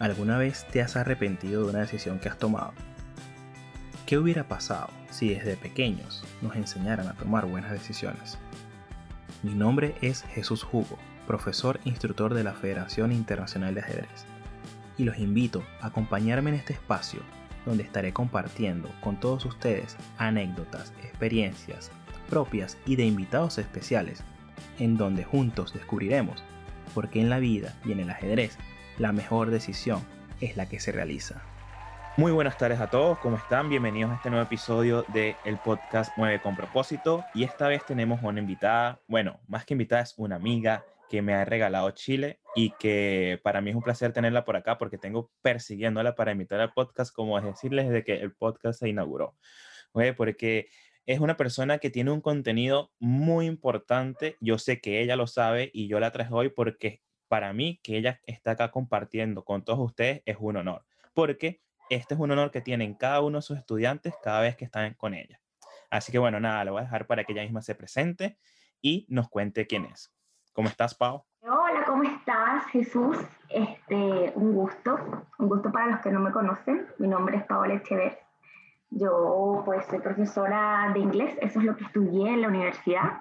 ¿Alguna vez te has arrepentido de una decisión que has tomado? ¿Qué hubiera pasado si desde pequeños nos enseñaran a tomar buenas decisiones? Mi nombre es Jesús Hugo, profesor instructor de la Federación Internacional de Ajedrez, y los invito a acompañarme en este espacio donde estaré compartiendo con todos ustedes anécdotas, experiencias propias y de invitados especiales, en donde juntos descubriremos por qué en la vida y en el ajedrez la mejor decisión es la que se realiza. Muy buenas tardes a todos, ¿cómo están? Bienvenidos a este nuevo episodio del el podcast Mueve con propósito. Y esta vez tenemos una invitada, bueno, más que invitada es una amiga que me ha regalado Chile y que para mí es un placer tenerla por acá porque tengo persiguiéndola para invitar al podcast, como es decirles desde que el podcast se inauguró. Porque es una persona que tiene un contenido muy importante. Yo sé que ella lo sabe y yo la traje hoy porque para mí que ella está acá compartiendo con todos ustedes es un honor, porque este es un honor que tienen cada uno de sus estudiantes cada vez que están con ella. Así que bueno, nada, lo voy a dejar para que ella misma se presente y nos cuente quién es. ¿Cómo estás, Pau? Hola, ¿cómo estás, Jesús? Este, un gusto, un gusto para los que no me conocen. Mi nombre es Paola Echever. Yo pues soy profesora de inglés, eso es lo que estudié en la universidad.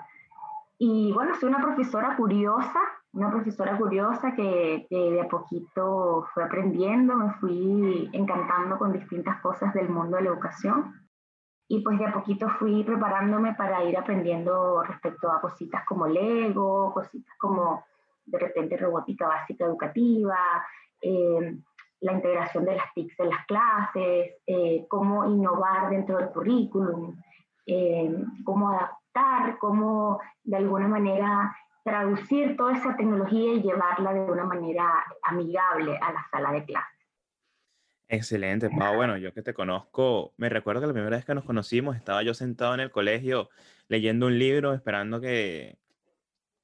Y bueno, soy una profesora curiosa, una profesora curiosa que, de a poquito fue aprendiendo, me fui encantando con distintas cosas del mundo de la educación. Y pues de a poquito fui preparándome para ir aprendiendo respecto a cositas como Lego, cositas como de repente robótica básica educativa, eh, la integración de las TICs en las clases, eh, cómo innovar dentro del currículum, eh, cómo adaptar, cómo de alguna manera traducir toda esa tecnología y llevarla de una manera amigable a la sala de clases. Excelente, Pau. Bueno, yo que te conozco, me recuerdo que la primera vez que nos conocimos estaba yo sentado en el colegio leyendo un libro, esperando que,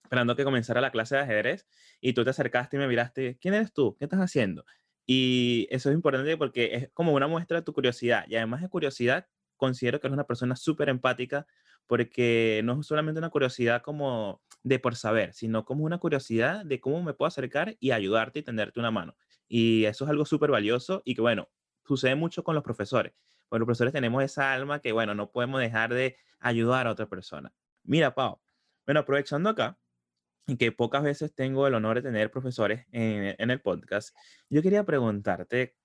esperando que comenzara la clase de ajedrez, y tú te acercaste y me miraste, ¿quién eres tú? ¿Qué estás haciendo? Y eso es importante porque es como una muestra de tu curiosidad, y además de curiosidad, considero que eres una persona súper empática, porque no es solamente una curiosidad como de por saber, sino como una curiosidad de cómo me puedo acercar y ayudarte y tenderte una mano. Y eso es algo súper valioso y que, bueno, sucede mucho con los profesores. Porque los profesores tenemos esa alma que, bueno, no podemos dejar de ayudar a otra persona. Mira, Pau, bueno, aprovechando acá, y que pocas veces tengo el honor de tener profesores en, en el podcast, yo quería preguntarte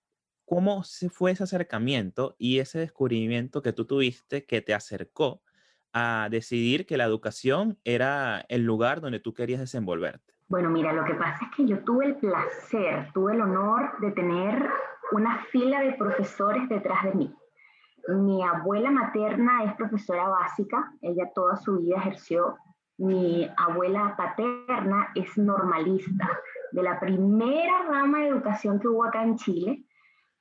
cómo se fue ese acercamiento y ese descubrimiento que tú tuviste que te acercó a decidir que la educación era el lugar donde tú querías desenvolverte? Bueno, mira, lo que pasa es que yo tuve el placer, tuve el honor de tener una fila de profesores detrás de mí. Mi abuela materna es profesora básica, ella toda su vida ejerció. Mi abuela paterna es normalista, de la primera rama de educación que hubo acá en Chile.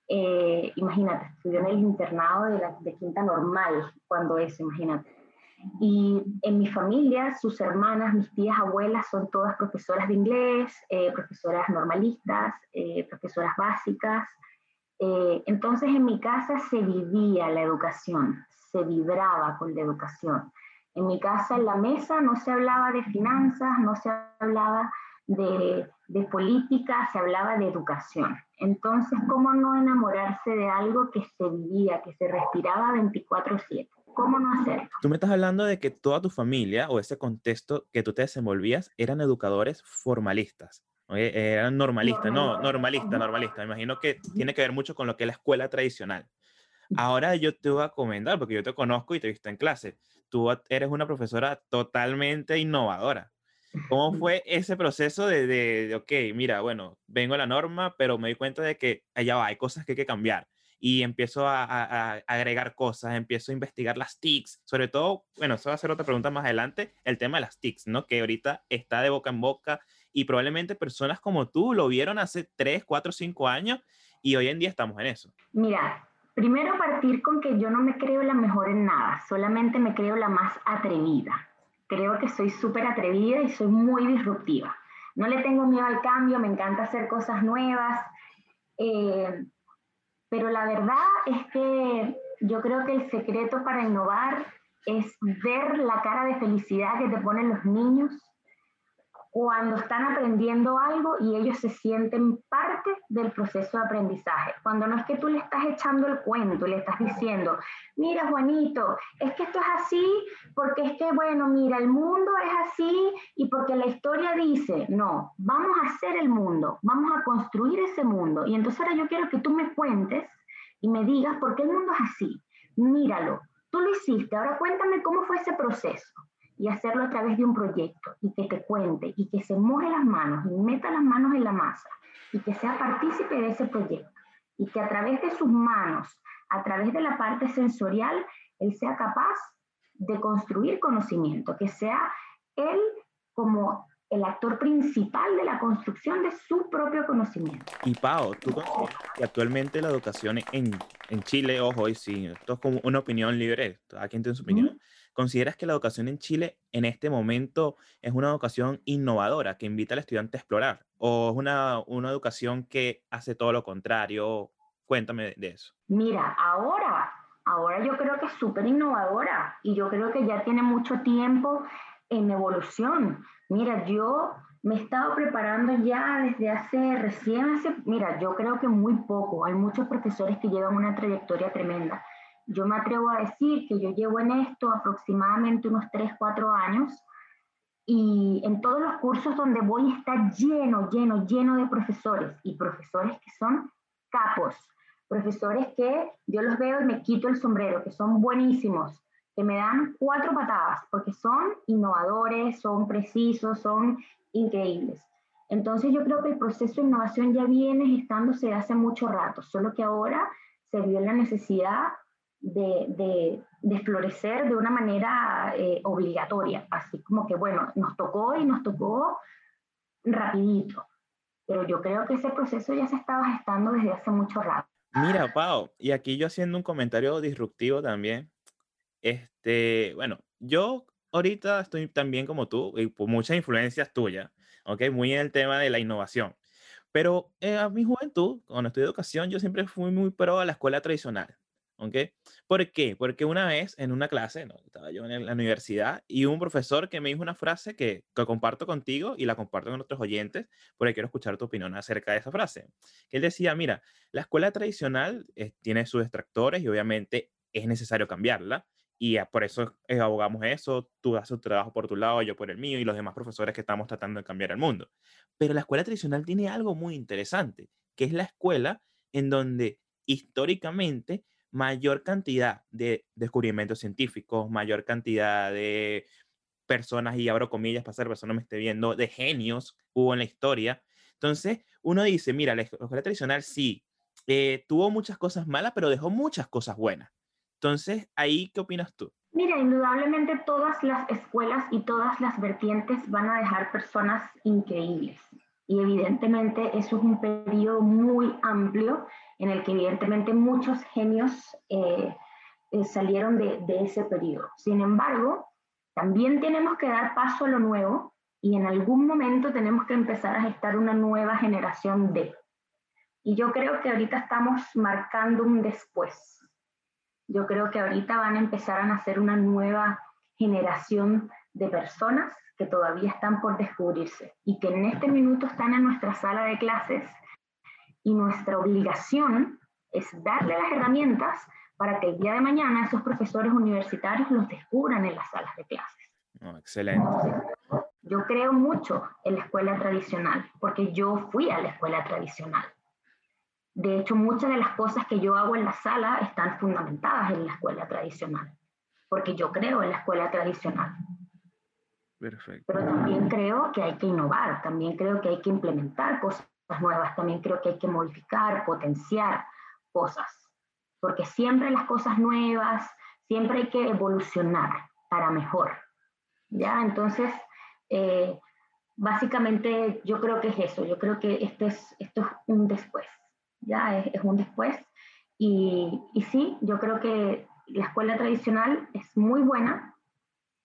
Eh, imagínate, estudió en el internado de, de Quinta Normal, cuando eso, imagínate. Y en mi familia, sus hermanas, mis tías, abuelas, son todas profesoras de inglés, eh, profesoras normalistas, eh, profesoras básicas. Eh, entonces en mi casa se vivía la educación, se vibraba con la educación. En mi casa, en la mesa, no se hablaba de finanzas, no se hablaba de, de política, se hablaba de educación. Entonces, ¿cómo no enamorarse de algo que se vivía, que se respiraba 24/7? ¿Cómo no hacerlo? Tú me estás hablando de que toda tu familia o ese contexto que tú te desenvolvías eran educadores formalistas. Eran normalistas, no, normalista, normalista. Me imagino que tiene que ver mucho con lo que es la escuela tradicional. Ahora yo te voy a comentar, porque yo te conozco y te he visto en clase. Tú eres una profesora totalmente innovadora. ¿Cómo fue ese proceso de, de, de, ok, mira, bueno, vengo a la norma, pero me doy cuenta de que allá va, hay cosas que hay que cambiar? Y empiezo a, agregar cosas, empiezo a investigar las TICs, sobre todo, bueno, eso va a ser otra pregunta más adelante, el tema de las TICs, ¿no? Que ahorita está de boca en boca y probablemente personas como tú lo vieron hace 3, 4, 5 años y hoy en día estamos en eso. Mira, primero partir con que yo no me creo la mejor en nada, solamente me creo la más atrevida. Creo que soy súper atrevida y soy muy disruptiva. No le tengo miedo al cambio, me encanta hacer cosas nuevas. Eh, pero la verdad es que yo creo que el secreto para innovar es ver la cara de felicidad que te ponen los niños cuando están aprendiendo algo y ellos se sienten parte del proceso de aprendizaje. Cuando no es que tú le estás echando el cuento le estás diciendo, mira Juanito, es que esto es así porque es que, bueno, mira, el mundo es así y porque la historia dice, no, vamos a hacer el mundo, vamos a construir ese mundo. Y entonces ahora yo quiero que tú me cuentes y me digas por qué el mundo es así. Míralo, tú lo hiciste, ahora cuéntame cómo fue ese proceso y hacerlo a través de un proyecto y que te cuente y que se moje las manos y meta las manos en la masa y que sea partícipe de ese proyecto y que a través de sus manos, a través de la parte sensorial, él sea capaz de construir conocimiento, que sea él como el actor principal de la construcción de su propio conocimiento. Y Pau, ¿tú consideras que actualmente la educación en, en Chile, ojo, y sí, esto es como una opinión libre, cada quien tiene su opinión, ¿Consideras que la educación en Chile en este momento es una educación innovadora que invita al estudiante a explorar? ¿O es una, una educación que hace todo lo contrario? Cuéntame de eso. Mira, ahora, ahora yo creo que es súper innovadora y yo creo que ya tiene mucho tiempo en evolución. Mira, yo me he estado preparando ya desde hace, recién hace, mira, yo creo que muy poco. Hay muchos profesores que llevan una trayectoria tremenda. Yo me atrevo a decir que yo llevo en esto aproximadamente unos 3, 4 años y en todos los cursos donde voy está lleno, lleno, lleno de profesores y profesores que son capos, profesores que yo los veo y me quito el sombrero, que son buenísimos, que me dan cuatro patadas porque son innovadores, son precisos, son increíbles. Entonces yo creo que el proceso de innovación ya viene gestándose hace mucho rato, solo que ahora se vio la necesidad de, de, florecer de una manera eh, obligatoria, así como que, bueno, nos tocó y nos tocó rapidito, pero yo creo que ese proceso ya se estaba gestando desde hace mucho rato. Mira, Pau, y aquí yo haciendo un comentario disruptivo también, este, bueno, yo ahorita estoy también como tú, y por muchas influencias tuyas, ¿ok? Muy en el tema de la innovación. Pero eh, a mi juventud, cuando estudié educación, yo siempre fui muy pro a la escuela tradicional. ¿Ok? ¿Por qué? Porque una vez en una clase, ¿no? estaba yo en la universidad y un profesor que me dijo una frase que, que, comparto contigo y la comparto con otros oyentes porque quiero escuchar tu opinión acerca de esa frase. Él decía, mira, la escuela tradicional eh, tiene sus extractores y obviamente es necesario cambiarla y por eso eh, abogamos eso, tú haces tu trabajo por tu lado, yo por el mío y los demás profesores que estamos tratando de cambiar el mundo. Pero la escuela tradicional tiene algo muy interesante, que es la escuela en donde históricamente mayor cantidad de descubrimientos científicos, mayor cantidad de personas, y abro comillas para ser persona me esté viendo, de genios hubo en la historia. Entonces, uno dice, mira, la escuela tradicional sí, eh, tuvo muchas cosas malas, pero dejó muchas cosas buenas. Entonces, ahí, ¿qué opinas tú? Mira, indudablemente todas las escuelas y todas las vertientes van a dejar personas increíbles. Y evidentemente eso es un periodo muy amplio en el que evidentemente muchos genios eh, eh, salieron de, de ese periodo. Sin embargo, también tenemos que dar paso a lo nuevo y en algún momento tenemos que empezar a gestar una nueva generación de. Y yo creo que ahorita estamos marcando un después. Yo creo que ahorita van a empezar a nacer una nueva generación de personas que todavía están por descubrirse y que en este minuto están en nuestra sala de clases y nuestra obligación es darle las herramientas para que el día de mañana esos profesores universitarios los descubran en las salas de clases. excelente. yo creo mucho en la escuela tradicional, porque yo fui a la escuela tradicional. De hecho, muchas de las cosas que yo hago en la sala están fundamentadas en la escuela tradicional, porque yo creo en la escuela tradicional. Perfecto. Pero también creo que hay que innovar, también creo que hay que implementar cosas nuevas, también creo que hay que modificar, potenciar cosas, porque siempre las cosas nuevas, siempre hay que evolucionar para mejor. ¿Ya? Entonces, eh, básicamente yo creo que es eso, yo creo que esto es, esto es un después, ¿ya? Es, es un después. Y, y sí, yo creo que la escuela tradicional es muy buena,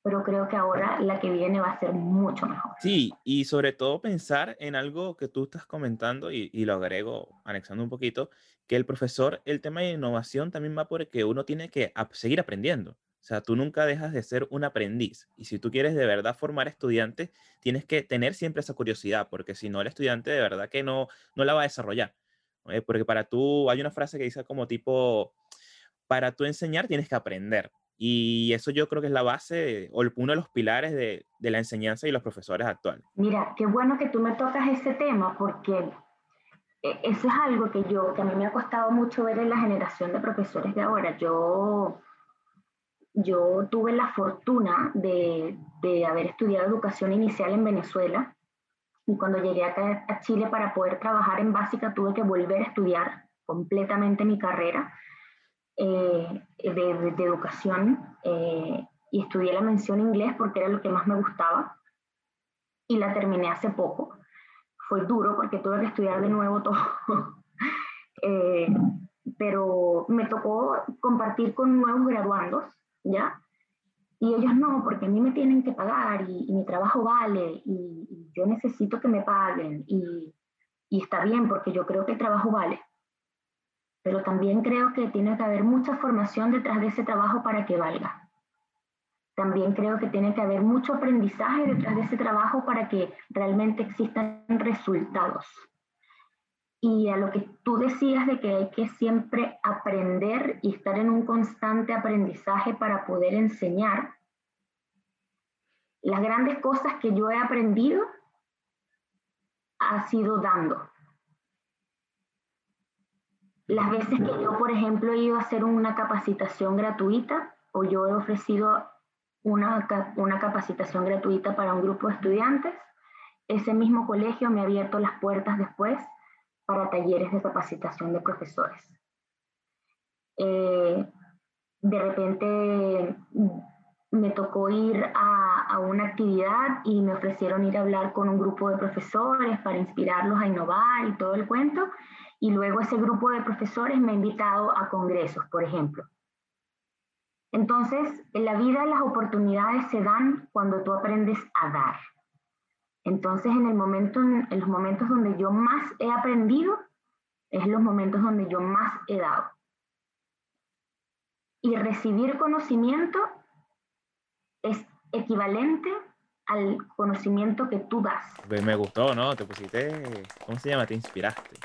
pero creo que ahora la que viene va a ser mucho mejor. Sí, y sobre todo pensar en algo que tú estás comentando y, y, lo agrego anexando un poquito, que el profesor, el tema de innovación también va porque uno tiene que seguir aprendiendo. O sea, tú nunca dejas de ser un aprendiz. Y si tú quieres de verdad formar estudiantes, tienes que tener siempre esa curiosidad, porque si no, el estudiante de verdad que no, no la va a desarrollar. Porque para tú, hay una frase que dice como tipo, para tú enseñar tienes que aprender. Y eso yo creo que es la base o uno de los pilares de, de, la enseñanza y los profesores actuales. Mira, qué bueno que tú me tocas ese tema porque e, eso es algo que yo, que a mí me ha costado mucho ver en la generación de profesores de ahora. Yo yo tuve la fortuna de, haber estudiado educación inicial en Venezuela y cuando llegué acá a Chile para poder trabajar en básica tuve que volver a estudiar completamente mi carrera eh, de, educación eh, y estudié la mención inglés porque era lo que más me gustaba y la terminé hace poco. Fue duro porque tuve que estudiar de nuevo todo. Eh, pero me tocó compartir con nuevos graduandos ¿ya? Y ellos no, porque a mí me tienen que pagar y, mi trabajo vale y, yo necesito que me paguen y, y está bien porque yo creo que el trabajo vale. Pero también creo que tiene que haber mucha formación detrás de ese trabajo para que valga. También creo que tiene que haber mucho aprendizaje detrás de ese trabajo para que realmente existan resultados. Y a lo que tú decías de que hay que siempre aprender y estar en un constante aprendizaje para poder enseñar, las grandes cosas que yo he aprendido ha sido dando. Las veces que yo, por ejemplo, he ido a hacer una capacitación gratuita o yo he ofrecido una, una capacitación gratuita para un grupo de estudiantes, ese mismo colegio me ha abierto las puertas después para talleres de capacitación de profesores. Eh, de repente me tocó ir a, a, una actividad y me ofrecieron ir a hablar con un grupo de profesores para inspirarlos a innovar y todo el cuento. Y luego ese grupo de profesores me ha invitado a congresos, por ejemplo. Entonces, en la vida las oportunidades se dan cuando tú aprendes a dar. Entonces, en, el momento, en los momentos donde yo más he aprendido, es los momentos donde yo más he dado. Y recibir conocimiento es equivalente al conocimiento que tú das. Me gustó, ¿no? Te pusiste, ¿cómo se llama? Te inspiraste.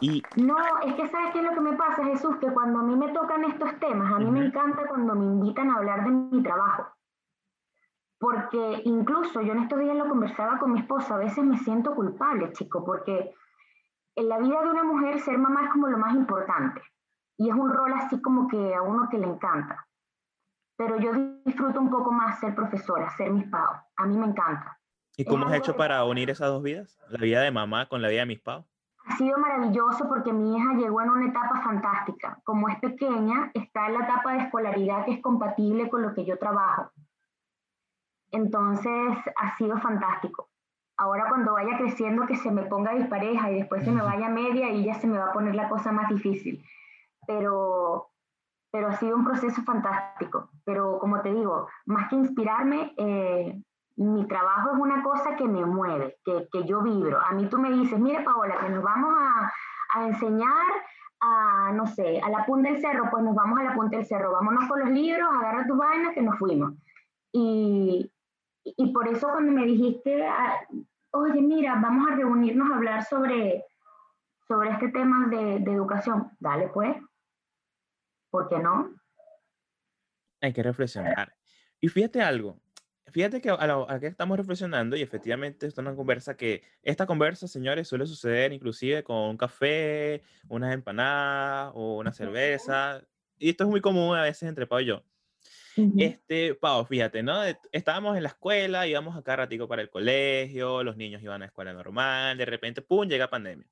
Y... No, es que sabes qué es lo que me pasa, Jesús, que cuando a mí me tocan estos temas, a mí me encanta cuando me invitan a hablar de mi trabajo porque incluso yo en estos días lo conversaba con mi esposa, a veces me siento culpable, chico, porque en la vida de una mujer ser mamá es como lo más importante y es un rol así como que a uno que le encanta. Pero yo disfruto un poco más ser profesora, ser mis pavos. A mí me encanta. ¿Y cómo has hecho para unir esas dos vidas? La vida de mamá con la vida de mis pavos. Ha sido maravilloso porque mi hija llegó en una etapa fantástica. Como es pequeña, está en la etapa de escolaridad que es compatible con lo que yo trabajo. Entonces ha sido fantástico. Ahora cuando vaya creciendo que se me ponga dispareja y después se me vaya media y ya se me va a poner la cosa más difícil. Pero, pero ha sido un proceso fantástico. Pero como te digo, más que inspirarme, eh, mi trabajo es una cosa que me mueve, que, que, yo vibro. A mí tú me dices, mire Paola, que nos vamos a, a enseñar a, no sé, a la punta del cerro, pues nos vamos a la punta del cerro, vámonos con los libros, agarra tus vainas que nos fuimos. Y, y por eso cuando me dijiste, ah, oye, mira, vamos a reunirnos a hablar sobre, sobre este tema de, educación, dale pues, ¿por qué no? Hay que reflexionar. Y fíjate algo, fíjate que a, que estamos reflexionando y efectivamente es una conversa que, esta conversa, señores, suele suceder inclusive con un café, unas empanadas o una cerveza. Y esto es muy común a veces entre Pau y yo. Este, Pau, fíjate, ¿no? Estábamos en la escuela, íbamos acá ratico para el colegio, los niños iban a escuela normal, de repente, pum, llega pandemia.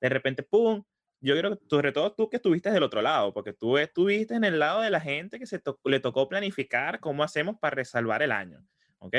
De repente, pum, yo creo que sobre todo tú que estuviste del otro lado, porque tú estuviste en el lado de la gente que se le tocó planificar cómo hacemos para resalvar el año, ¿ok?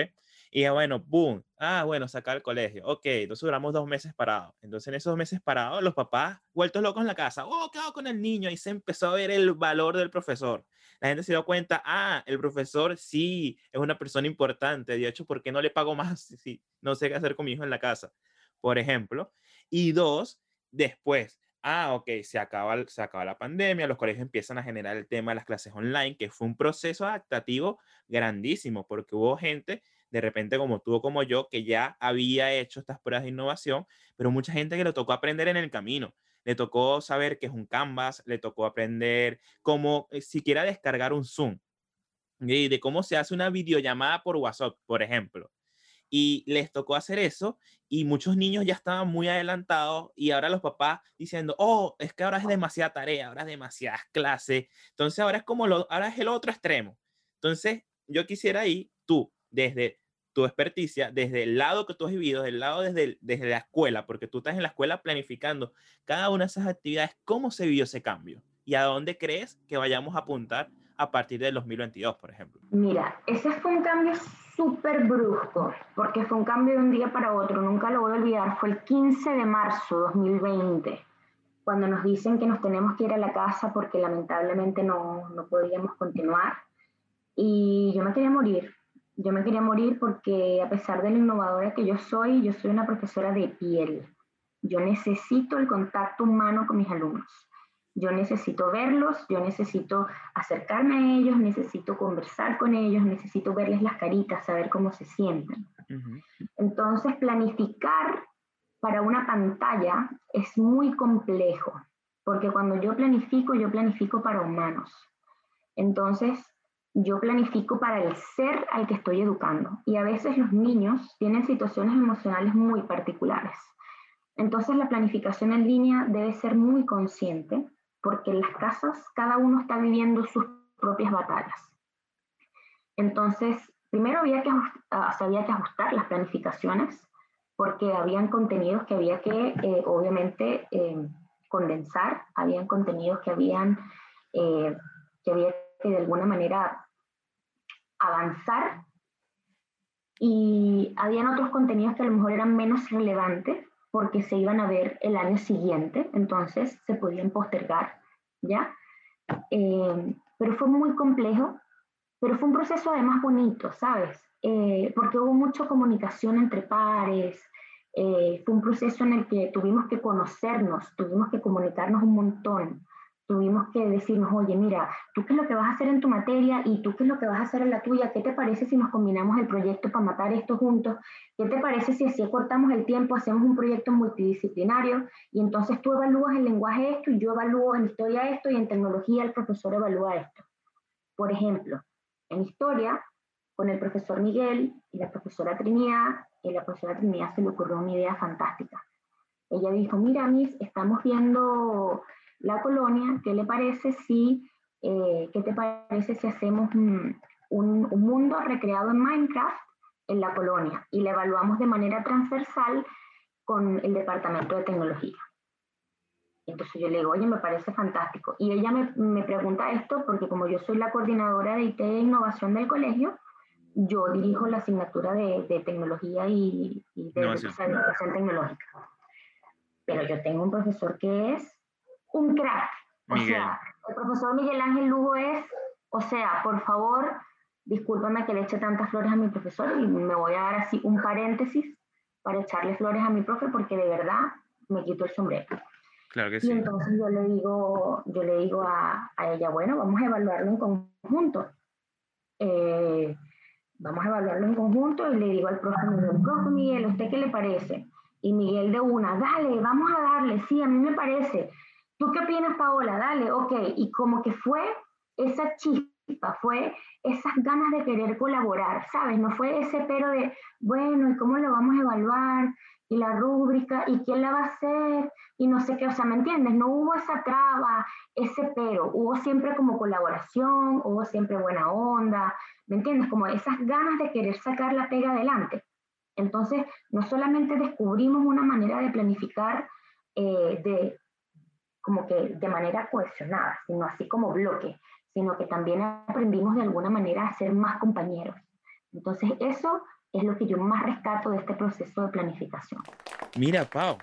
Y bueno, boom, ah, bueno, sacar el colegio, ok, entonces duramos dos meses parados. Entonces en esos meses parados, los papás vueltos locos en la casa, oh, ¿qué hago con el niño? Y se empezó a ver el valor del profesor la gente se dio cuenta, ah, el profesor sí es una persona importante, de hecho, ¿por qué no le pago más si no sé qué hacer con mi hijo en la casa? Por ejemplo. Y dos, después, ah, ok, se acaba, se acaba la pandemia, los colegios empiezan a generar el tema de las clases online, que fue un proceso adaptativo grandísimo, porque hubo gente, de repente como tú o como yo, que ya había hecho estas pruebas de innovación, pero mucha gente que le tocó aprender en el camino. Le tocó saber qué es un Canvas, le tocó aprender cómo eh, siquiera descargar un Zoom, y de cómo se hace una videollamada por WhatsApp, por ejemplo y les tocó hacer eso y muchos niños ya estaban muy adelantados y ahora los papás diciendo, oh, es que ahora es demasiada tarea, ahora es demasiadas clases, entonces ahora es como lo, ahora es el otro extremo. Entonces yo quisiera ir tú, desde tu experticia, desde el lado que tú has vivido, desde el lado desde, desde la escuela, porque tú estás en la escuela planificando cada una de esas actividades, ¿cómo se vivió ese cambio? ¿Y a dónde crees que vayamos a apuntar a partir del 2022, por ejemplo? Mira, ese fue un cambio súper brusco, porque fue un cambio de un día para otro, nunca lo voy a olvidar, fue el 15 de marzo de 2020, cuando nos dicen que nos tenemos que ir a la casa porque lamentablemente no, no podíamos continuar. Y yo me quería morir, yo me quería morir porque a pesar de lo innovadora que yo soy, yo soy una profesora de piel. Yo necesito el contacto humano con mis alumnos. Yo necesito verlos, yo necesito acercarme a ellos, necesito conversar con ellos, necesito verles las caritas, saber cómo se sienten. Entonces, planificar para una pantalla es muy complejo, porque cuando yo planifico, yo planifico para humanos. Entonces, yo planifico para el ser al que estoy educando. Y a veces los niños tienen situaciones emocionales muy particulares. Entonces, la planificación en línea debe ser muy consciente porque en las casas cada uno está viviendo sus propias batallas. Entonces, primero había que, ah, había que ajustar las planificaciones porque habían contenidos que había que, eh, obviamente, eh, condensar, habían contenidos que, habían, eh, que había que de alguna manera avanzar y habían otros contenidos que a lo mejor eran menos relevantes porque se iban a ver el año siguiente, entonces se podían postergar, ¿ya? Eh, pero fue muy complejo, pero fue un proceso además bonito, ¿sabes? Eh, porque hubo mucha comunicación entre pares, eh, fue un proceso en el que tuvimos que conocernos, tuvimos que comunicarnos un montón, tuvimos que decirnos, oye, mira, tú qué es lo que vas a hacer en tu materia y tú qué es lo que vas a hacer en la tuya, ¿qué te parece si nos combinamos el proyecto para matar esto juntos? ¿Qué te parece si así cortamos el tiempo, hacemos un proyecto multidisciplinario y entonces tú evalúas en lenguaje esto y yo evalúo en historia esto y en tecnología el profesor evalúa esto? Por ejemplo, en historia, con el profesor Miguel y la profesora Trinidad, y la profesora Trinidad se le ocurrió una idea fantástica. Ella dijo, mira, Miss, estamos viendo la colonia, ¿qué le parece si, eh, qué te parece si hacemos un, mundo recreado en Minecraft en la colonia y la evaluamos de manera transversal con el departamento de tecnología? Entonces yo le digo, oye, me parece fantástico. Y ella me, pregunta esto porque como yo soy la coordinadora de IT e innovación del colegio, yo dirijo la asignatura de, tecnología y, de educación tecnológica. Pero yo tengo un profesor que es un crack. O sea, el profesor Miguel Ángel Lugo es, o sea, por favor, discúlpame que le eche tantas flores a mi profesor y me voy a dar así un paréntesis para echarle flores a mi profe porque de verdad me quito el sombrero. Claro que sí. Y entonces yo le digo, yo le digo a, a ella, bueno, vamos a evaluarlo en conjunto. Eh, vamos a evaluarlo en conjunto y le digo al profe Miguel, profe Miguel, ¿usted qué le parece? Y Miguel de una, dale, vamos a darle, sí, a mí me parece. ¿Tú qué opinas, Paola? Dale, ok. Y como que fue esa chispa, fue esas ganas de querer colaborar, ¿sabes? No fue ese pero de, bueno, ¿y cómo lo vamos a evaluar? Y la rúbrica, ¿y quién la va a hacer? Y no sé qué, o sea, ¿me entiendes? No hubo esa traba, ese pero, hubo siempre como colaboración, hubo siempre buena onda, ¿me entiendes? Como esas ganas de querer sacar la pega adelante. Entonces, no solamente descubrimos una manera de planificar eh, de como que de manera cohesionada, sino así como bloque, sino que también aprendimos de alguna manera a ser más compañeros. Entonces eso es lo que yo más rescato de este proceso de planificación. Mira, Pau,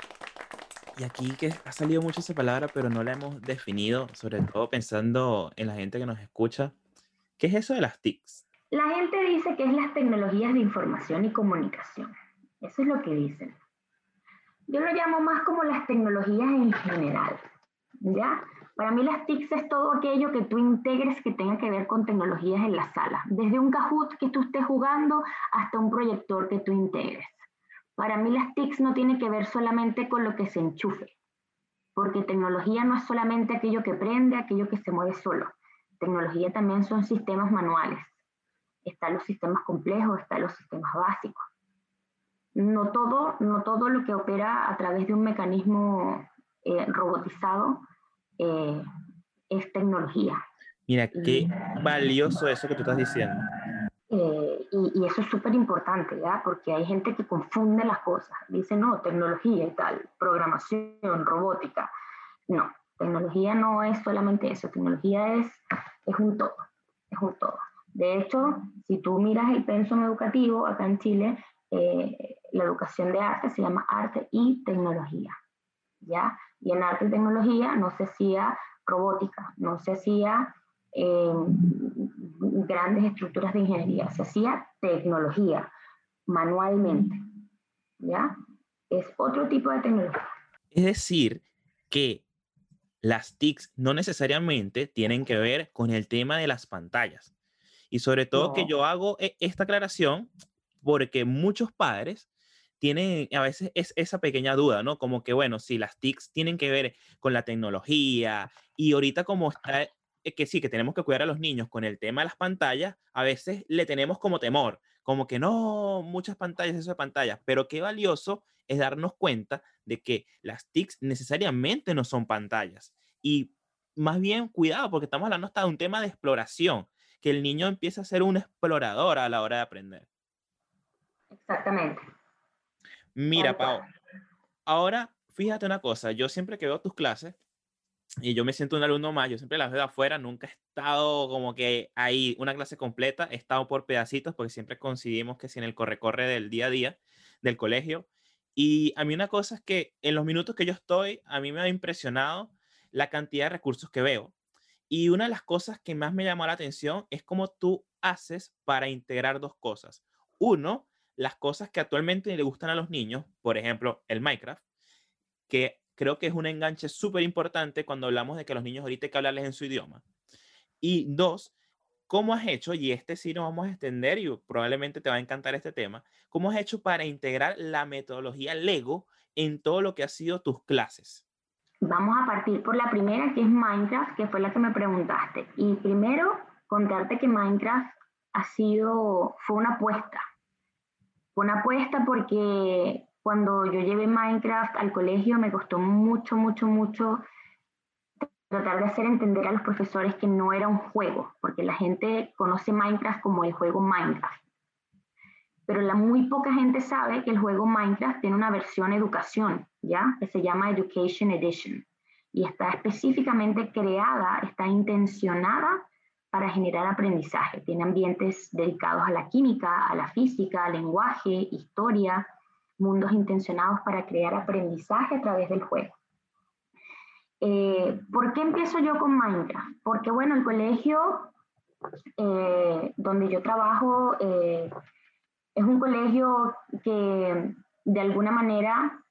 y aquí que ha salido mucho esa palabra, pero no la hemos definido, sobre todo pensando en la gente que nos escucha. ¿Qué es eso de las TICs? La gente dice que es las tecnologías de información y comunicación. Eso es lo que dicen. yo lo llamo más como las tecnologías en general, Para mí las TICs es todo aquello que tú integres que tenga que ver con tecnologías en la sala, desde un Kahoot que tú estés jugando hasta un proyector que tú integres. Para mí las TICs no tienen que ver solamente con lo que se enchufe, porque tecnología no es solamente aquello que prende, aquello que se mueve solo. Tecnología también son sistemas manuales. Están los sistemas complejos, están los sistemas básicos. No todo, no todo lo que opera a través de un mecanismo eh, robotizado eh, es tecnología. Mira, qué valioso eso que tú estás diciendo. Eh, y, eso es súper importante, ¿ya? Porque hay gente que confunde las cosas. Dice, no, tecnología y tal, programación, robótica. No, tecnología no es solamente eso. Tecnología es, es un todo, es un todo. De hecho, si tú miras el pensum educativo acá en Chile, eh, la educación de arte se llama arte y tecnología, ¿ya? Y en arte y tecnología no se hacía robótica, no se hacía eh, grandes estructuras de ingeniería, se hacía tecnología manualmente. ¿Ya? Es otro tipo de tecnología. Es decir, que las TICs no necesariamente tienen que ver con el tema de las pantallas. Y sobre todo que yo hago e, esta aclaración porque muchos padres tienen a veces es esa pequeña duda, ¿no? Como que, bueno, si las TICs tienen que ver con la tecnología y ahorita como está que sí, que tenemos que cuidar a los niños con el tema de las pantallas, a veces le tenemos como temor, como que no, muchas pantallas, eso de pantallas, pero qué valioso es darnos cuenta de que las TICs necesariamente no son pantallas. Y más bien, cuidado, porque estamos hablando hasta de un tema de exploración, que el niño empieza a ser un explorador a la hora de aprender. Exactamente. Mira, Pau, ahora fíjate una cosa, yo siempre que veo tus clases, y yo me siento un alumno más, yo siempre las veo afuera, nunca he estado como que ahí una clase completa, he estado por pedacitos porque siempre coincidimos que si en el corre-corre del día a día del colegio. Y a mí una cosa es que en los minutos que yo estoy, a mí me ha impresionado la cantidad de recursos que veo. Y una de las cosas que más me llamó la atención es cómo tú haces para integrar dos cosas. Uno, las cosas que actualmente le gustan a los niños, por ejemplo, el Minecraft, que creo que es un enganche súper importante cuando hablamos de que los niños ahorita hay que hablarles en su idioma. Y dos, ¿cómo has hecho, y este sí nos vamos a extender y probablemente te va a encantar este tema, cómo has hecho para integrar la metodología Lego en todo lo que ha sido tus clases? Vamos a partir por la primera, que es Minecraft, que fue la que me preguntaste. Y primero, contarte que Minecraft ha sido, fue una apuesta. Una apuesta porque cuando yo llevé Minecraft al colegio me costó mucho, mucho, mucho tratar de hacer entender a los profesores que no era un juego, porque la gente conoce Minecraft como el juego Minecraft. Pero la muy poca gente sabe que el juego Minecraft tiene una versión educación, ¿ya? Que se llama Education Edition. Y está específicamente creada, está intencionada para generar aprendizaje. Tiene ambientes dedicados a la química, a la física, al lenguaje, historia, mundos intencionados para crear aprendizaje a través del juego. Eh, ¿Por qué empiezo yo con Minecraft? Porque bueno, el colegio eh, donde yo trabajo eh, es un colegio que de alguna manera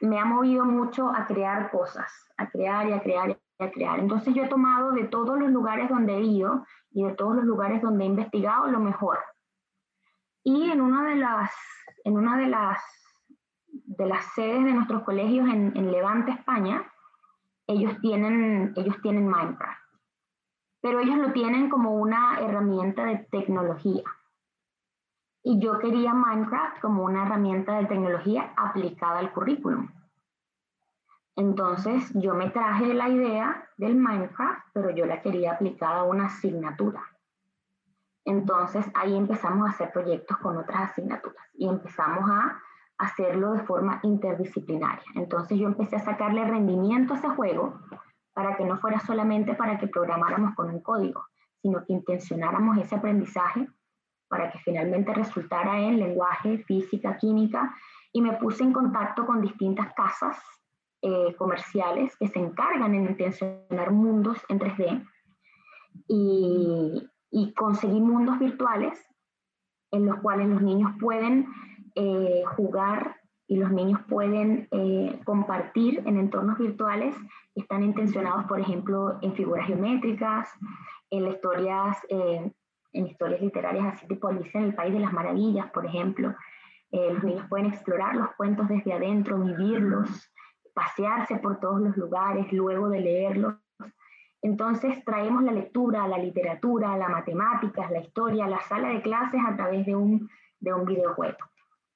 me ha movido mucho a crear cosas, a crear y a crear a crear. Entonces yo he tomado de todos los lugares donde he ido y de todos los lugares donde he investigado lo mejor. Y en una de las en una de las, de las sedes de nuestros colegios en, Levante, España, ellos tienen, ellos tienen Minecraft. Pero ellos lo tienen como una herramienta de tecnología. Y yo quería Minecraft como una herramienta de tecnología aplicada al currículum. Entonces yo me traje la idea del Minecraft, pero yo la quería aplicada a una asignatura. Entonces ahí empezamos a hacer proyectos con otras asignaturas y empezamos a hacerlo de forma interdisciplinaria. Entonces yo empecé a sacarle rendimiento a ese juego para que no fuera solamente para que programáramos con un código, sino que intencionáramos ese aprendizaje para que finalmente resultara en lenguaje, física, química, y me puse en contacto con distintas casas eh, comerciales que se encargan en intencionar mundos en 3D. Y, y conseguir mundos virtuales en los cuales los niños pueden eh, jugar y los niños pueden eh, compartir en entornos virtuales que están intencionados, por ejemplo, en figuras geométricas, en historias, eh, en historias literarias así tipo Alicia en el País de las Maravillas, por ejemplo. Eh, los niños pueden explorar los cuentos desde adentro, vivirlos, pasearse por todos los lugares luego de leerlos. Entonces traemos la lectura, la literatura, la matemáticas, la historia, la sala de clases a través de un, de un videojuego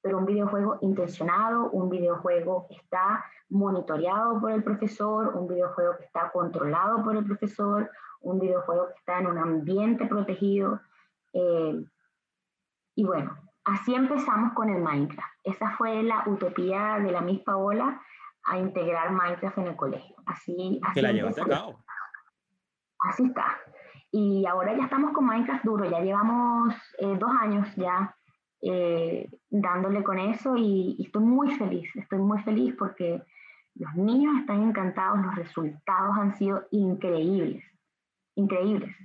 pero un videojuego intencionado, un videojuego que está monitoreado por el profesor, un videojuego que está controlado por el profesor, un videojuego que está en un ambiente protegido. Eh, y bueno, así empezamos con el Minecraft. Esa fue la utopía de la Miss Paola a integrar Minecraft en el colegio. Así, así que la llevaste a cabo. Así está. Y ahora ya estamos con Minecraft duro, ya llevamos eh, dos años ya eh, dándole con eso y, estoy muy feliz, estoy muy feliz porque los niños están encantados, los resultados han sido increíbles, increíbles,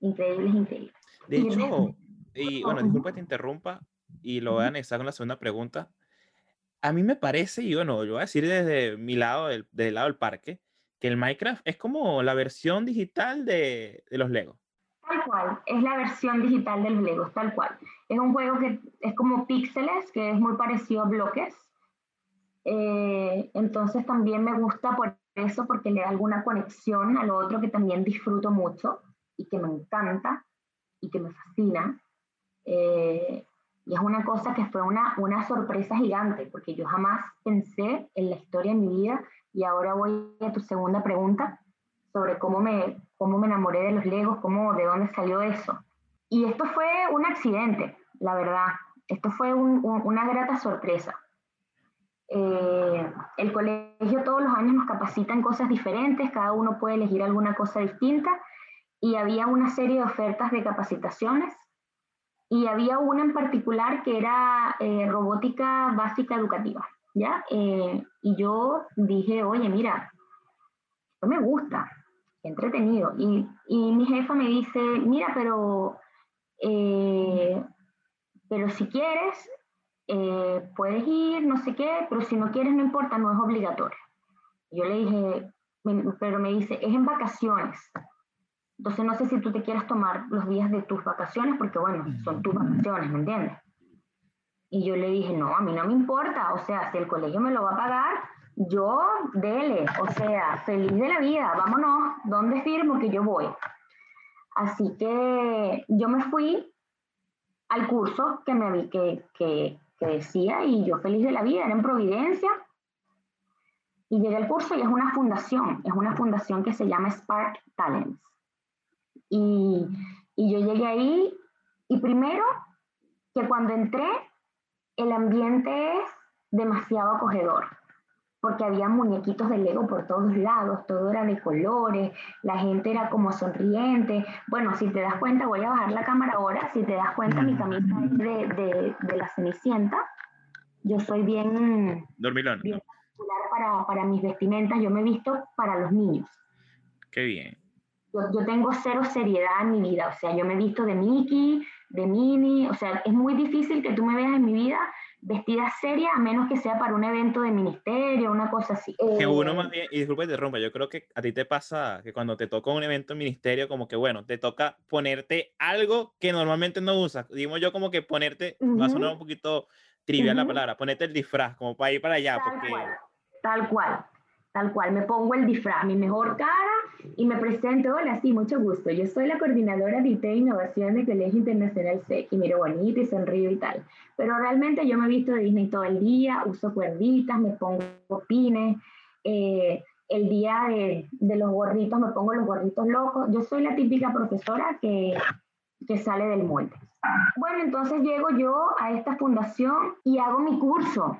increíbles, increíbles. De hecho, y bueno, disculpa que te interrumpa y lo voy a anexar con la segunda pregunta. A mí me parece, y bueno, yo voy a decir desde mi lado, del, del lado del parque, que el Minecraft es como la versión digital de, de los Legos. Tal cual, es la versión digital del Legos, tal cual. Es un juego que es como píxeles, que es muy parecido a bloques. Eh, entonces también me gusta por eso, porque le da alguna conexión a lo otro que también disfruto mucho y que me encanta y que me fascina. Eh, y es una cosa que fue una, una sorpresa gigante, porque yo jamás pensé en la historia de mi vida. Y ahora voy a tu segunda pregunta sobre cómo me, cómo me enamoré de los Legos, cómo, de dónde salió eso. Y esto fue un accidente, la verdad. Esto fue una grata sorpresa. Eh, el colegio todos los años nos capacita en cosas diferentes, cada uno puede elegir alguna cosa distinta y había una serie de ofertas de capacitaciones y había una en particular que era eh, robótica básica educativa, ¿ya? Eh, y yo dije, oye, mira, esto me gusta, entretenido. Y, y mi jefa me dice, mira, pero, eh, pero si quieres, puedes ir, no sé qué, pero si no quieres, no importa, no es obligatorio. Yo le dije, pero me dice, es en vacaciones. Entonces no sé si tú te quieras tomar los días de tus vacaciones, porque bueno, son tus vacaciones, ¿me entiendes? Y yo le dije, no, a mí no me importa, o sea, si el colegio me lo va a pagar, yo, dele, o sea, feliz de la vida, vámonos, ¿dónde firmo que yo voy? Así que yo me fui al curso que me vi que, que, decía y yo feliz de la vida, era en Providencia. Y llegué al curso y es una fundación, es una fundación que se llama Spark Talents. Y, y yo llegué ahí y primero que cuando entré, el ambiente es demasiado acogedor porque había muñequitos de Lego por todos lados, todo era de colores, la gente era como sonriente. Bueno, si te das cuenta, voy a bajar la cámara ahora, si te das cuenta, mi camisa es de, de, la Cenicienta. Yo soy bien... Dormilón. Bien para, para mis vestimentas, yo me he visto para los niños. Qué bien. Yo, yo, tengo cero seriedad en mi vida, o sea, yo me he visto de Mickey, de Minnie, o sea, es muy difícil que tú me veas en mi vida vestida seria, a menos que sea para un evento de ministerio, una cosa así. Que uno eh, más bien, y disculpa que te rompa, yo creo que a ti te pasa que cuando te toca un evento de ministerio, como que bueno, te toca ponerte algo que normalmente no usas. Digo yo como que ponerte, va a sonar un poquito trivial la palabra, ponerte el disfraz, como para ir para allá. Tal porque... cual, tal cual, tal cual, me pongo el disfraz, mi mejor cara y me presento, hola, sí, mucho gusto. Yo soy la coordinadora de IT e Innovación de Colegio Internacional SEC y miro bonito y sonrío y tal. Pero realmente yo me he visto de Disney todo el día, uso cuerditas, me pongo pines. Eh, el día de, de, los gorritos me pongo los gorritos locos. Yo soy la típica profesora que, que sale del molde. Bueno, entonces llego yo a esta fundación y hago mi curso.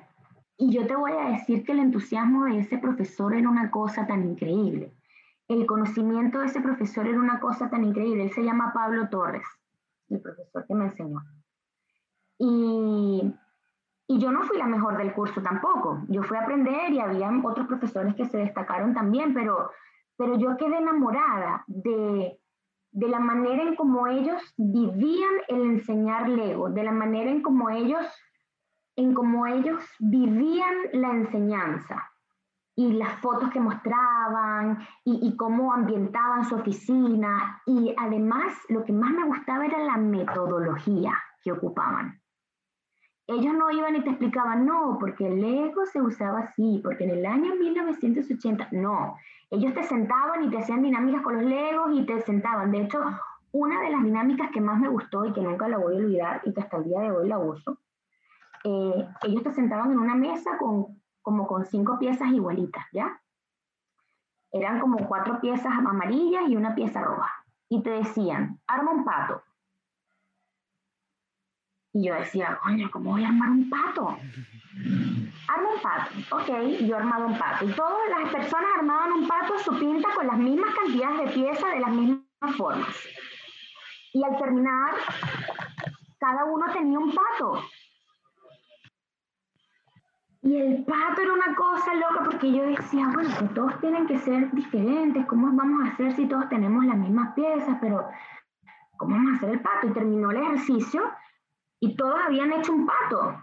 Y yo te voy a decir que el entusiasmo de ese profesor era una cosa tan increíble el conocimiento de ese profesor era una cosa tan increíble. Él se llama Pablo Torres, el profesor que me enseñó. Y, y yo no fui la mejor del curso tampoco. Yo fui a aprender y había otros profesores que se destacaron también, pero, pero yo quedé enamorada de, de la manera en cómo ellos vivían el enseñar Lego, de la manera en cómo ellos en cómo ellos vivían la enseñanza y las fotos que mostraban y, cómo ambientaban su oficina. Y además lo que más me gustaba era la metodología que ocupaban. Ellos no iban y te explicaban, no, porque el Lego se usaba así, porque en el año 1980, no. Ellos te sentaban y te hacían dinámicas con los Legos y te sentaban. De hecho, una de las dinámicas que más me gustó y que nunca la voy a olvidar y que hasta el día de hoy la uso, eh, ellos te sentaban en una mesa con, como con cinco piezas igualitas, ¿ya? Eran como cuatro piezas amarillas y una pieza roja. Y te decían, arma un pato. Y yo decía, coño, ¿cómo voy a armar un pato? Arma un pato. Ok, yo armaba un pato. Y todas las personas armaban un pato su pinta con las mismas cantidades de piezas de las mismas formas. Y al terminar, cada uno tenía un pato. Y el pato era una cosa loca porque yo decía, bueno, que todos tienen que ser diferentes, ¿cómo vamos a hacer si todos tenemos las mismas piezas? Pero, ¿cómo vamos a hacer el pato? Y terminó el ejercicio y todos habían hecho un pato.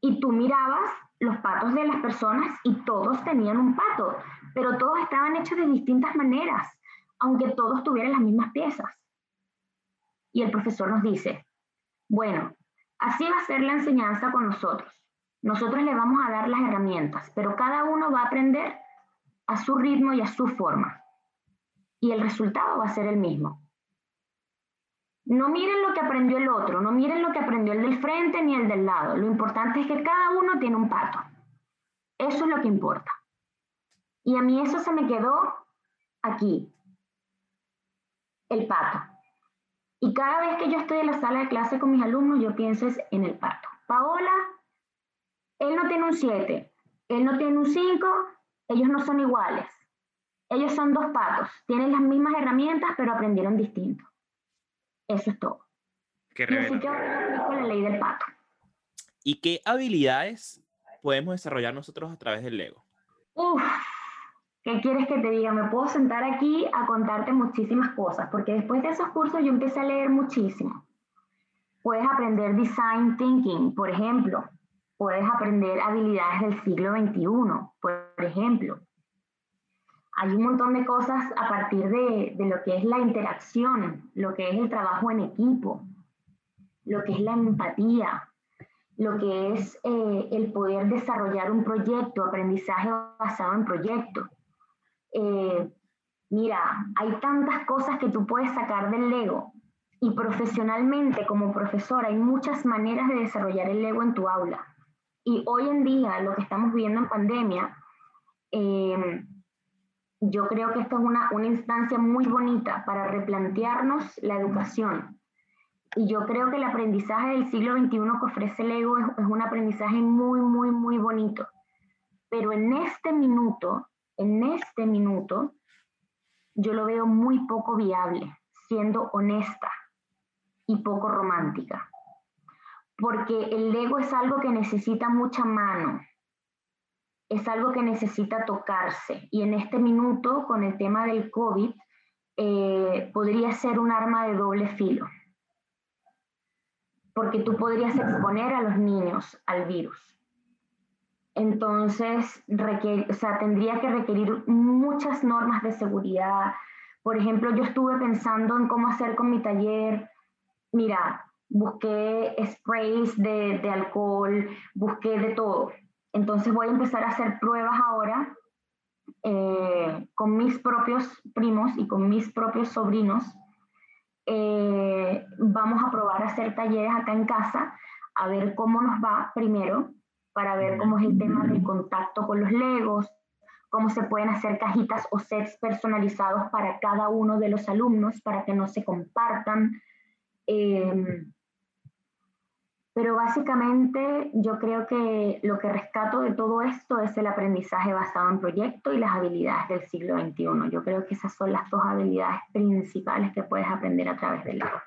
Y tú mirabas los patos de las personas y todos tenían un pato, pero todos estaban hechos de distintas maneras, aunque todos tuvieran las mismas piezas. Y el profesor nos dice, bueno, así va a ser la enseñanza con nosotros. Nosotros le vamos a dar las herramientas, pero cada uno va a aprender a su ritmo y a su forma. Y el resultado va a ser el mismo. No miren lo que aprendió el otro, no miren lo que aprendió el del frente ni el del lado. Lo importante es que cada uno tiene un pato. Eso es lo que importa. Y a mí eso se me quedó aquí. El pato. Y cada vez que yo estoy en la sala de clase con mis alumnos, yo pienso en el pato. Paola, él no tiene un 7, él no tiene un 5, ellos no son iguales. Ellos son dos patos, tienen las mismas herramientas, pero aprendieron distinto. Eso es todo. Qué y así que ahora la ley del pato. ¿Y qué habilidades podemos desarrollar nosotros a través del Lego? Uf, ¿qué quieres que te diga? Me puedo sentar aquí a contarte muchísimas cosas, porque después de esos cursos yo empecé a leer muchísimo. Puedes aprender design thinking, por ejemplo. Puedes aprender habilidades del siglo XXI, por ejemplo hay un montón de cosas a partir de, lo que es la interacción, lo que es el trabajo en equipo, lo que es la empatía, lo que es eh, el poder desarrollar un proyecto, aprendizaje basado en proyecto. Eh, mira, hay tantas cosas que tú puedes sacar del Lego y profesionalmente como profesor hay muchas maneras de desarrollar el Lego en tu aula. Y hoy en día, lo que estamos viendo en pandemia, eh, yo creo que esta es una, una instancia muy bonita para replantearnos la educación. Y yo creo que el aprendizaje del siglo XXI que ofrece el ego es, es un aprendizaje muy, muy, muy bonito. Pero en este minuto, en este minuto, yo lo veo muy poco viable, siendo honesta y poco romántica. Porque el ego es algo que necesita mucha mano, es algo que necesita tocarse. Y en este minuto, con el tema del COVID, eh, podría ser un arma de doble filo. Porque tú podrías exponer a los niños al virus. Entonces, o sea, tendría que requerir muchas normas de seguridad. Por ejemplo, yo estuve pensando en cómo hacer con mi taller. Mira, busqué sprays de, alcohol, busqué de todo entonces voy a empezar a hacer pruebas ahora eh, con mis propios primos y con mis propios sobrinos. Eh, vamos a probar a hacer talleres acá en casa, a ver cómo nos va primero, para ver cómo es el tema del contacto con los legos, cómo se pueden hacer cajitas o sets personalizados para cada uno de los alumnos, para que no se compartan. Eh, pero básicamente yo creo que lo que rescato de todo esto es el aprendizaje basado en proyecto y las habilidades del siglo XXI. Yo creo que esas son las dos habilidades principales que puedes aprender a través del aula.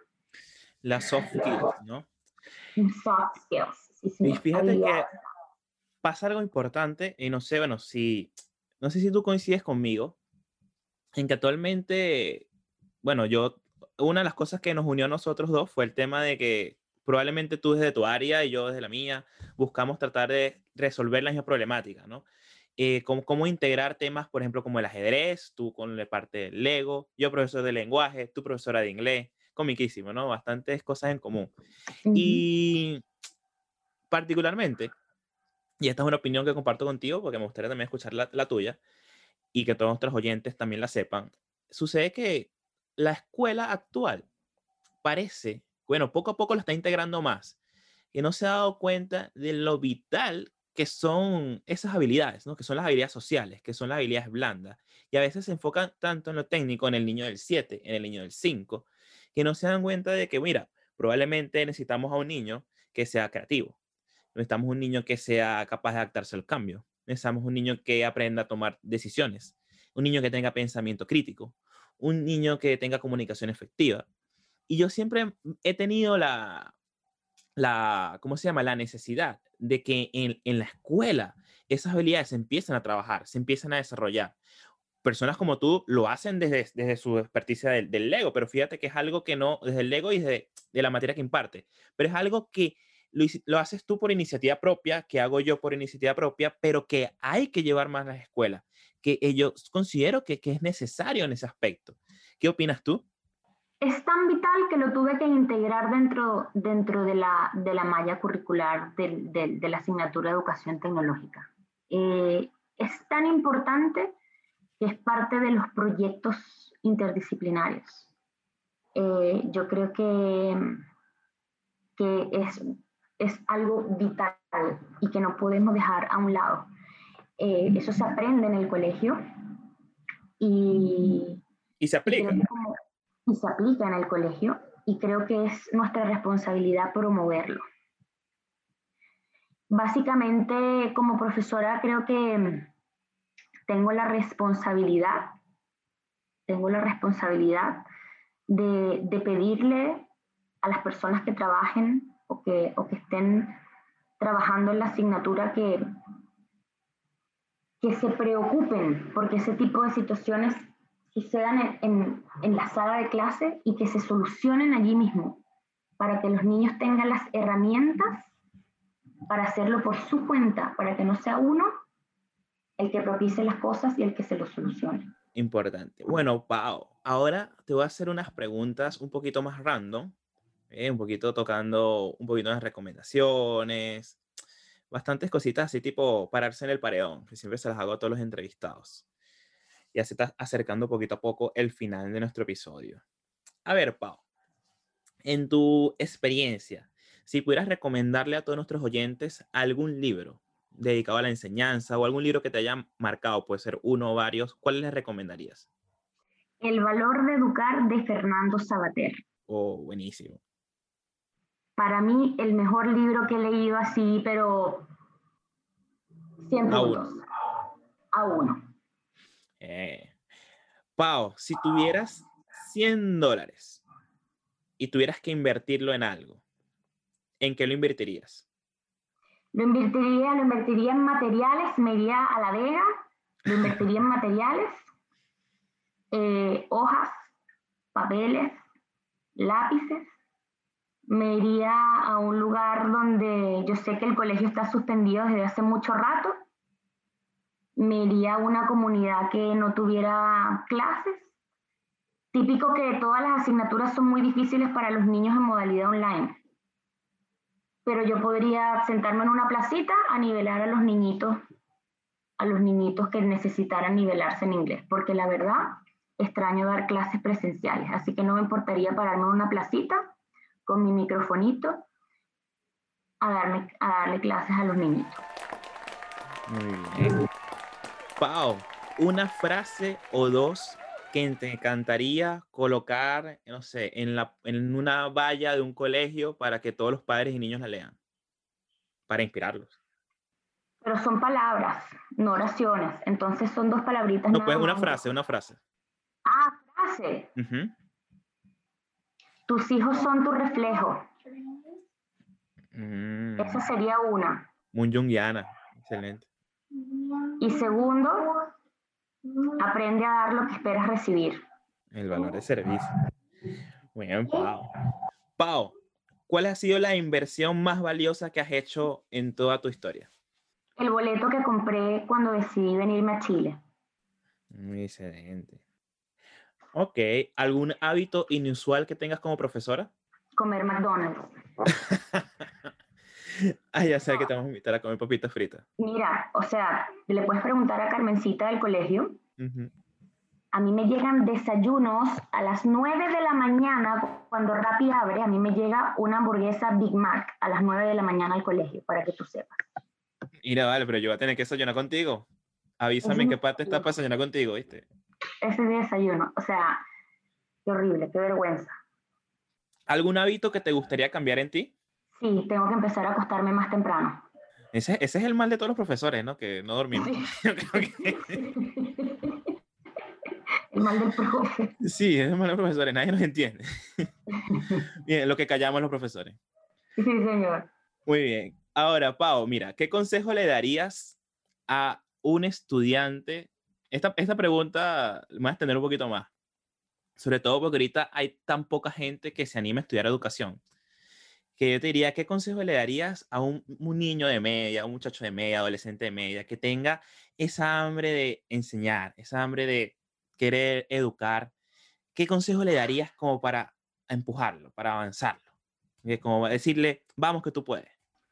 Las soft skills, ¿no? Soft skills. y fíjate que pasa algo importante y no sé, bueno, si, no sé si tú coincides conmigo en que actualmente, bueno, yo, una de las cosas que nos unió a nosotros dos fue el tema de que probablemente tú desde tu área y yo desde la mía, buscamos tratar de resolver la misma problemática, ¿no? Eh, cómo, integrar temas, por ejemplo, como el ajedrez, tú con la parte del Lego, yo profesor de lenguaje, tú profesora de inglés, comiquísimo, ¿no? Bastantes cosas en común. Y particularmente, y esta es una opinión que comparto contigo porque me gustaría también escuchar la, la tuya y que todos nuestros oyentes también la sepan, sucede que la escuela actual parece, bueno, poco a poco lo está integrando más, que no se ha dado cuenta de lo vital que son esas habilidades, ¿no? que son las habilidades sociales, que son las habilidades blandas. Y a veces se enfocan tanto en lo técnico, en el niño del 7, en el niño del 5, que no se dan cuenta de que, mira, probablemente necesitamos a un niño que sea creativo, necesitamos un niño que sea capaz de adaptarse al cambio, necesitamos un niño que aprenda a tomar decisiones, un niño que tenga pensamiento crítico, un niño que tenga comunicación efectiva. Y yo siempre he tenido la, la ¿cómo se llama? La necesidad de que en, en la escuela esas habilidades se empiezan a trabajar, se empiezan a desarrollar. Personas como tú lo hacen desde, desde su experticia del, Lego, pero fíjate que es algo que no, desde el Lego y desde de la materia que imparte, pero es algo que lo, lo, haces tú por iniciativa propia, que hago yo por iniciativa propia, pero que hay que llevar más a las escuelas, que yo considero que, que es necesario en ese aspecto. ¿Qué opinas tú? Es tan vital que lo tuve que integrar dentro, dentro de, la, de la malla curricular de, de, la asignatura de educación tecnológica. Eh, es tan importante que es parte de los proyectos interdisciplinarios. Eh, yo creo que, que es, es algo vital y que no podemos dejar a un lado. Eh, eso se aprende en el colegio y, y se aplica y se aplica en el colegio y creo que es nuestra responsabilidad promoverlo. Básicamente, como profesora, creo que tengo la responsabilidad, tengo la responsabilidad de, de pedirle a las personas que trabajen o que, o que estén trabajando en la asignatura que, que se preocupen porque ese tipo de situaciones que se dan en, la sala de clase y que se solucionen allí mismo, para que los niños tengan las herramientas para hacerlo por su cuenta, para que no sea uno el que propicie las cosas y el que se lo solucione. Importante. Bueno, Pau, ahora te voy a hacer unas preguntas un poquito más random, ¿eh? un poquito tocando un poquito de recomendaciones, bastantes cositas así tipo pararse en el paredón, que siempre se las hago a todos los entrevistados ya se está acercando poquito a poco el final de nuestro episodio. A ver, Pau, en tu experiencia, si pudieras recomendarle a todos nuestros oyentes algún libro dedicado a la enseñanza o algún libro que te haya marcado, puede ser uno o varios, ¿cuál les recomendarías? El valor de educar de Fernando Sabater. Oh, buenísimo. Para mí, el mejor libro que he leído así, pero siempre a uno. A uno. Eh, Pau, si tuvieras 100 dólares y tuvieras que invertirlo en algo, ¿en qué lo invertirías? Lo invertiría, lo invertiría en materiales, me iría a La Vega, lo invertiría en materiales, eh, hojas, papeles, lápices. Me iría a un lugar donde yo sé que el colegio está suspendido desde hace mucho rato me iría a una comunidad que no tuviera clases. Típico que todas las asignaturas son muy difíciles para los niños en modalidad online. Pero yo podría sentarme en una placita a nivelar a los niñitos, a los niñitos que necesitaran nivelarse en inglés, porque la verdad extraño dar clases presenciales, así que no me importaría pararme en una placita con mi microfonito a darle, clases a los niñitos. Muy bien. Pau, una frase o dos que te encantaría colocar, no sé, en, la, en una valla de un colegio para que todos los padres y niños la lean, para inspirarlos. Pero son palabras, no oraciones. Entonces son dos palabritas. No, pues una frase, una frase. Ah, frase. Tus hijos son tu reflejo. Mm. Esa sería una. Muy junguiana, excelente. Y segundo, aprende a dar lo que esperas recibir. El valor de servicio. Muy bien, Pau. Pau, ¿cuál ha sido la inversión más valiosa que has hecho en toda tu historia? El boleto que compré cuando decidí venirme a Chile. Muy excelente. Ok, ¿algún hábito inusual que tengas como profesora? Comer McDonald's. ah, ya sé que te vamos a invitar a comer papitas fritas. Mira, o sea, le puedes preguntar a Carmencita del colegio. A mí me llegan desayunos a las 9 de la mañana, cuando Rappi abre, a mí me llega una hamburguesa Big Mac a las 9 de la mañana al colegio, para que tú sepas. Mira, vale, pero yo voy a tener que desayunar contigo. Avísame en qué parte está para desayunar contigo, ¿viste? Ese desayuno, o sea, qué horrible, qué vergüenza. ¿Algún hábito que te gustaría cambiar en ti? Sí, tengo que empezar a acostarme más temprano. Ese, ese es el mal de todos los profesores, ¿no? Que no dormimos. el mal del profe. Sí, es el mal de los profesores, nadie nos entiende. bien, lo que callamos los profesores. Sí, señor. Muy bien. Ahora, Pau, mira, ¿qué consejo le darías a un estudiante? Esta, esta pregunta me voy a extender un poquito más. Sobre todo porque ahorita hay tan poca gente que se anime a estudiar educación. Que yo te diría, ¿qué consejo le darías a un, un niño de media, un muchacho de media, adolescente de media, que tenga esa hambre de enseñar, esa hambre de querer educar? ¿Qué consejo le darías como para empujarlo, para avanzarlo? Como decirle, vamos que tú puedes.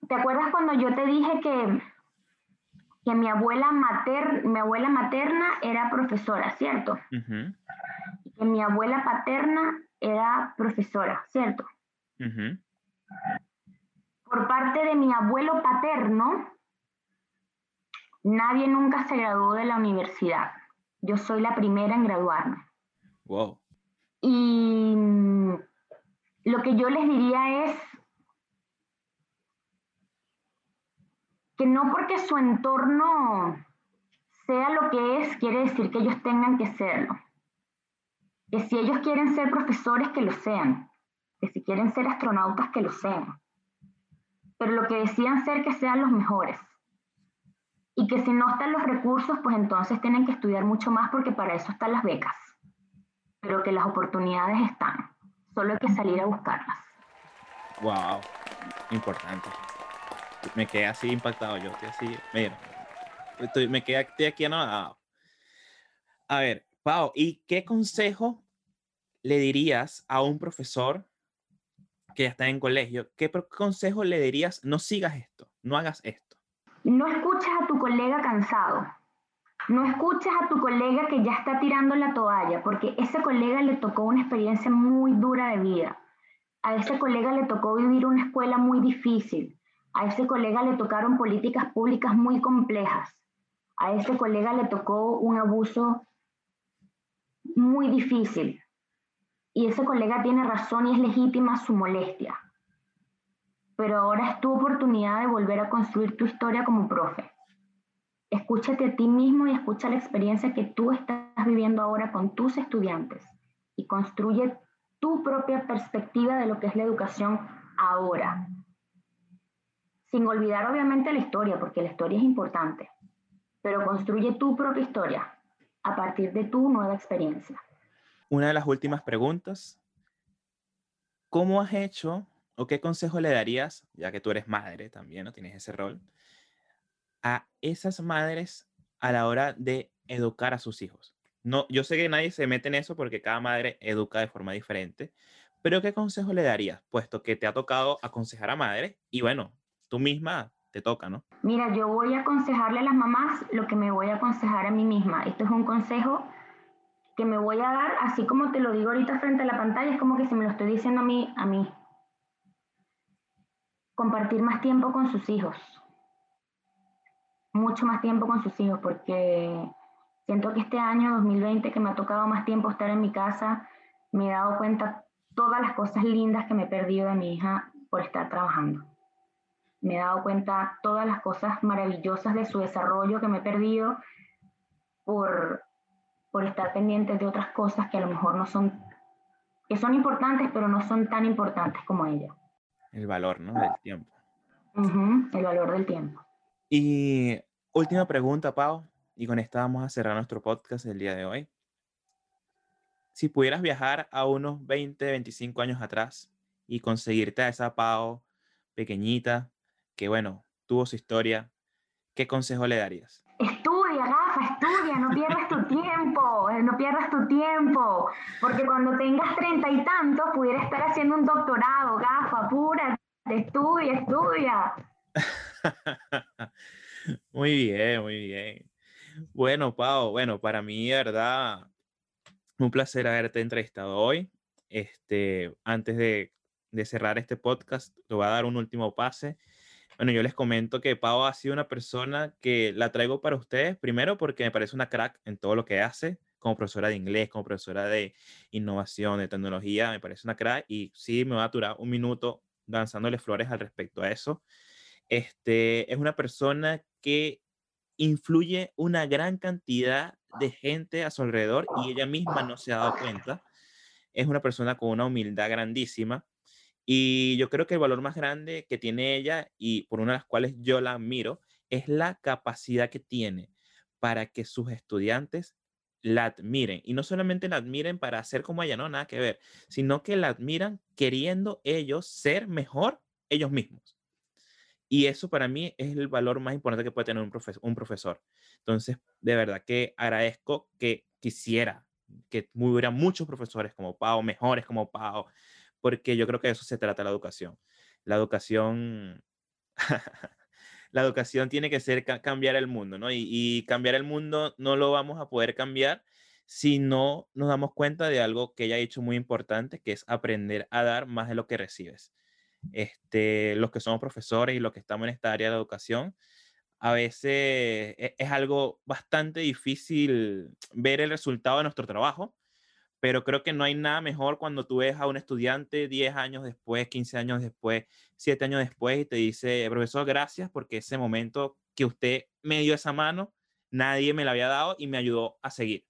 ¿Te acuerdas cuando yo te dije que, que mi, abuela mater, mi abuela materna era profesora, ¿cierto? Que mi abuela paterna era profesora, ¿cierto? Por parte de mi abuelo paterno, nadie nunca se graduó de la universidad. Yo soy la primera en graduarme. Wow. Y lo que yo les diría es, que no porque su entorno sea lo que es, quiere decir que ellos tengan que serlo. Que si ellos quieren ser profesores, que lo sean. Que si quieren ser astronautas, que lo sean. Pero lo que decían ser, que sean los mejores. Y que si no están los recursos, pues entonces tienen que estudiar mucho más porque para eso están las becas. Pero que las oportunidades están. Solo hay que salir a buscarlas. Wow, importante me quedé así impactado yo, estoy así, mira, estoy, me quedé estoy aquí anonadado. A ver, Pau, ¿y qué consejo le dirías a un profesor que ya está en colegio? ¿Qué consejo le dirías? No sigas esto, no hagas esto. No escuches a tu colega cansado. No escuches a tu colega que ya está tirando la toalla, porque ese colega le tocó una experiencia muy dura de vida. A ese colega le tocó vivir una escuela muy difícil. A ese colega le tocaron políticas públicas muy complejas. A ese colega le tocó un abuso muy difícil. Y ese colega tiene razón y es legítima su molestia. Pero ahora es tu oportunidad de volver a construir tu historia como profe. Escúchate a ti mismo y escucha la experiencia que tú estás viviendo ahora con tus estudiantes y construye tu propia perspectiva de lo que es la educación ahora sin olvidar obviamente la historia, porque la historia es importante, pero construye tu propia historia a partir de tu nueva experiencia. Una de las últimas preguntas, ¿cómo has hecho o qué consejo le darías, ya que tú eres madre también, ¿no? Tienes ese rol, a esas madres a la hora de educar a sus hijos? No, yo sé que nadie se mete en eso porque cada madre educa de forma diferente, pero ¿qué consejo le darías? Puesto que te ha tocado aconsejar a madres y bueno, tú misma te toca, ¿no? Mira, yo voy a aconsejarle a las mamás lo que me voy a aconsejar a mí misma. Esto es un consejo que me voy a dar, así como te lo digo ahorita frente a la pantalla, es como que si me lo estoy diciendo a mí, a mí. Compartir más tiempo con sus hijos. Mucho más tiempo con sus hijos, porque siento que este año 2020 que me ha tocado más tiempo estar en mi casa, me he dado cuenta todas las cosas lindas que me he perdido de mi hija por estar trabajando me he dado cuenta todas las cosas maravillosas de su desarrollo que me he perdido por, por estar pendiente de otras cosas que a lo mejor no son, que son importantes, pero no son tan importantes como ella. El valor, ¿no? Del tiempo. el valor del tiempo. Y última pregunta, Pau, y con esta vamos a cerrar nuestro podcast el día de hoy. Si pudieras viajar a unos 20, 25 años atrás y conseguirte a esa Pau pequeñita que, bueno, tuvo su historia, ¿qué consejo le darías? Estudia, no pierdas tu tiempo, eh, no pierdas tu tiempo, porque cuando tengas treinta y tantos pudiera estar haciendo un doctorado, Gafa, apúrate, estudia, estudia. muy bien, muy bien. Bueno, Pau, bueno, para mí, de verdad, un placer haberte entrevistado hoy. Este, antes de, de cerrar este podcast, te voy a dar un último pase. Bueno, yo les comento que Pau ha sido una persona que la traigo para ustedes, primero porque me parece una crack en todo lo que hace, como profesora de inglés, como profesora de innovación, de tecnología, me parece una crack y sí me va a durar un minuto danzándole flores al respecto a eso. Este, es una persona que influye una gran cantidad de gente a su alrededor y ella misma no se ha dado cuenta. Es una persona con una humildad grandísima y yo creo que el valor más grande que tiene ella y por una de las cuales yo la admiro es la capacidad que tiene para que sus estudiantes la admiren. Y no solamente la admiren para hacer como ella, no, nada que ver, sino que la admiran queriendo ellos ser mejor ellos mismos. Y eso para mí es el valor más importante que puede tener un, un profesor. Entonces, de verdad que agradezco que quisiera que hubiera muchos profesores como Pau, mejores como Pau, porque yo creo que de eso se trata la educación. La educación, la educación tiene que ser cambiar el mundo, ¿no? Y, cambiar el mundo no lo vamos a poder cambiar si no nos damos cuenta de algo que ella ha dicho muy importante, que es aprender a dar más de lo que recibes este, los que somos profesores y los que estamos en esta área de educación, a veces e, es, algo bastante difícil ver el resultado de nuestro trabajo, pero creo que no hay nada mejor cuando tú ves a un estudiante 10 años después, 15 años después, 7 años después y te dice, profesor, gracias porque ese momento que usted me dio esa mano, nadie me la había dado y me ayudó a seguir.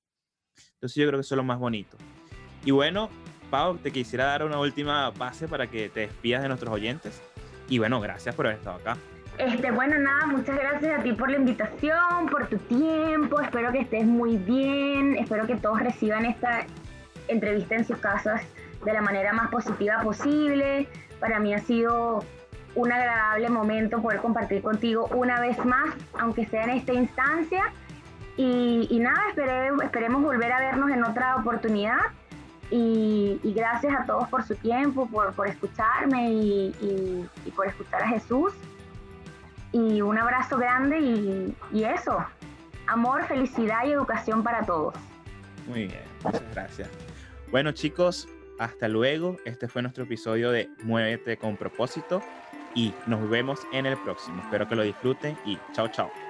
Entonces yo creo que eso es lo más bonito. Y bueno, Pau, te quisiera dar una última base para que te despidas de nuestros oyentes. Y bueno, gracias por haber estado acá. Este, bueno, nada, muchas gracias a ti por la invitación, por tu tiempo. Espero que estés muy bien. Espero que todos reciban esta entrevista en sus casas de la manera más positiva posible. Para mí ha sido un agradable momento poder compartir contigo una vez más, aunque sea en esta instancia. Y, nada, esperemos volver a vernos en otra oportunidad. Y, gracias a todos por su tiempo, por, escucharme y, por escuchar a Jesús. Y un abrazo grande y, y eso, amor, felicidad y educación para todos. Muy bien, muchas gracias. Bueno chicos, hasta luego. Este fue nuestro episodio de Muévete con propósito y nos vemos en el próximo. Espero que lo disfruten y chao chao.